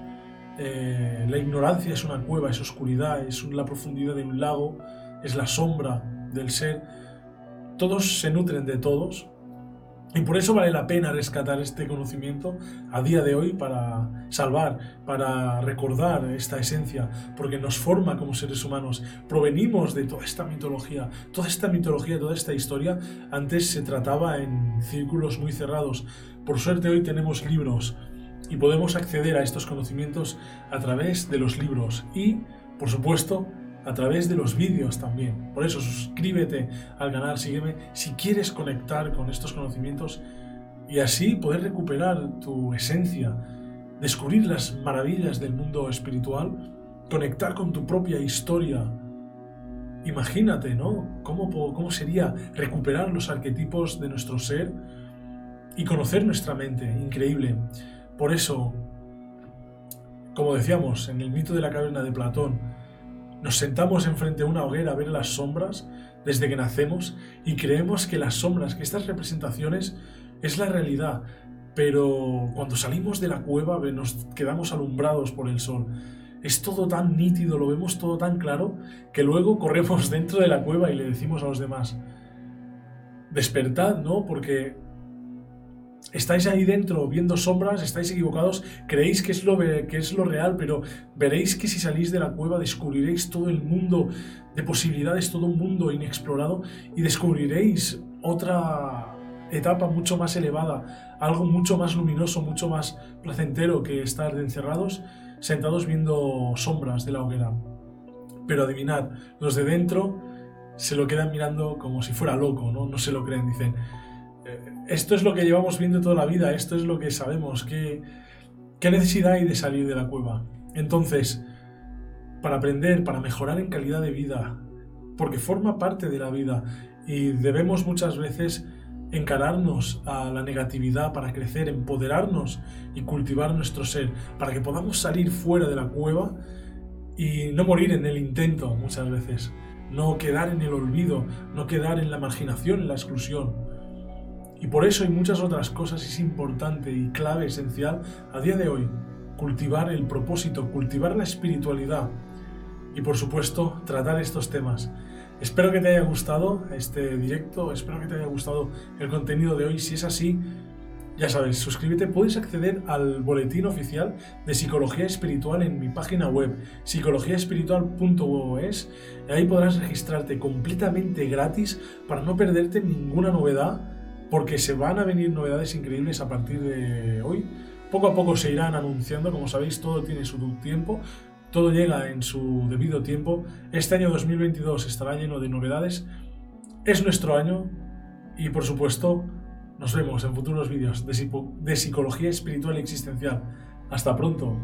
eh, la ignorancia es una cueva, es oscuridad, es la profundidad de un lago, es la sombra del ser. Todos se nutren de todos y por eso vale la pena rescatar este conocimiento a día de hoy para salvar, para recordar esta esencia, porque nos forma como seres humanos. Provenimos de toda esta mitología, toda esta mitología, toda esta historia. Antes se trataba en círculos muy cerrados. Por suerte hoy tenemos libros y podemos acceder a estos conocimientos a través de los libros y, por supuesto, a través de los vídeos también. Por eso suscríbete al canal, sígueme si quieres conectar con estos conocimientos y así poder recuperar tu esencia, descubrir las maravillas del mundo espiritual, conectar con tu propia historia. Imagínate, ¿no? ¿Cómo, cómo sería recuperar los arquetipos de nuestro ser y conocer nuestra mente? Increíble. Por eso, como decíamos en el mito de la caverna de Platón, nos sentamos enfrente de una hoguera a ver las sombras desde que nacemos y creemos que las sombras, que estas representaciones es la realidad. pero cuando salimos de la cueva nos quedamos alumbrados por el sol. Es todo tan nítido, lo vemos todo tan claro, que luego corremos [laughs] dentro de la cueva y le decimos a los demás, despertad, ¿no? Porque estáis ahí dentro viendo sombras, estáis equivocados, creéis que es, lo, que es lo real, pero veréis que si salís de la cueva descubriréis todo el mundo de posibilidades, todo un mundo inexplorado y descubriréis otra etapa mucho más elevada, algo mucho más luminoso, mucho más placentero que estar encerrados, sentados viendo sombras de la hoguera. Pero adivinad, los de dentro se lo quedan mirando como si fuera loco, ¿no? No se lo creen, dicen, esto es lo que llevamos viendo toda la vida, esto es lo que sabemos, ¿qué, qué necesidad hay de salir de la cueva? Entonces, para aprender, para mejorar en calidad de vida, porque forma parte de la vida y debemos muchas veces encararnos a la negatividad para crecer, empoderarnos y cultivar nuestro ser, para que podamos salir fuera de la cueva y no morir en el intento muchas veces, no quedar en el olvido, no quedar en la marginación, en la exclusión. Y por eso hay muchas otras cosas, es importante y clave, esencial a día de hoy, cultivar el propósito, cultivar la espiritualidad y por supuesto tratar estos temas. Espero que te haya gustado este directo, espero que te haya gustado el contenido de hoy. Si es así, ya sabes, suscríbete. Puedes acceder al boletín oficial de Psicología Espiritual en mi página web, psicologiaespiritual.es. Ahí podrás registrarte completamente gratis para no perderte ninguna novedad, porque se van a venir novedades increíbles a partir de hoy. Poco a poco se irán anunciando, como sabéis, todo tiene su tiempo. Todo llega en su debido tiempo. Este año 2022 estará lleno de novedades. Es nuestro año y por supuesto nos vemos en futuros vídeos de, psicología espiritual y existencial. Hasta pronto.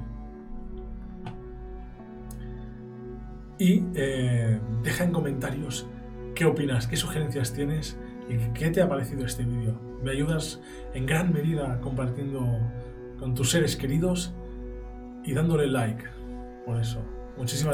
Y eh, deja en comentarios qué opinas, qué sugerencias tienes y qué te ha parecido este vídeo. Me ayudas en gran medida compartiendo con tus seres queridos y dándole like. Por eso, muchísimas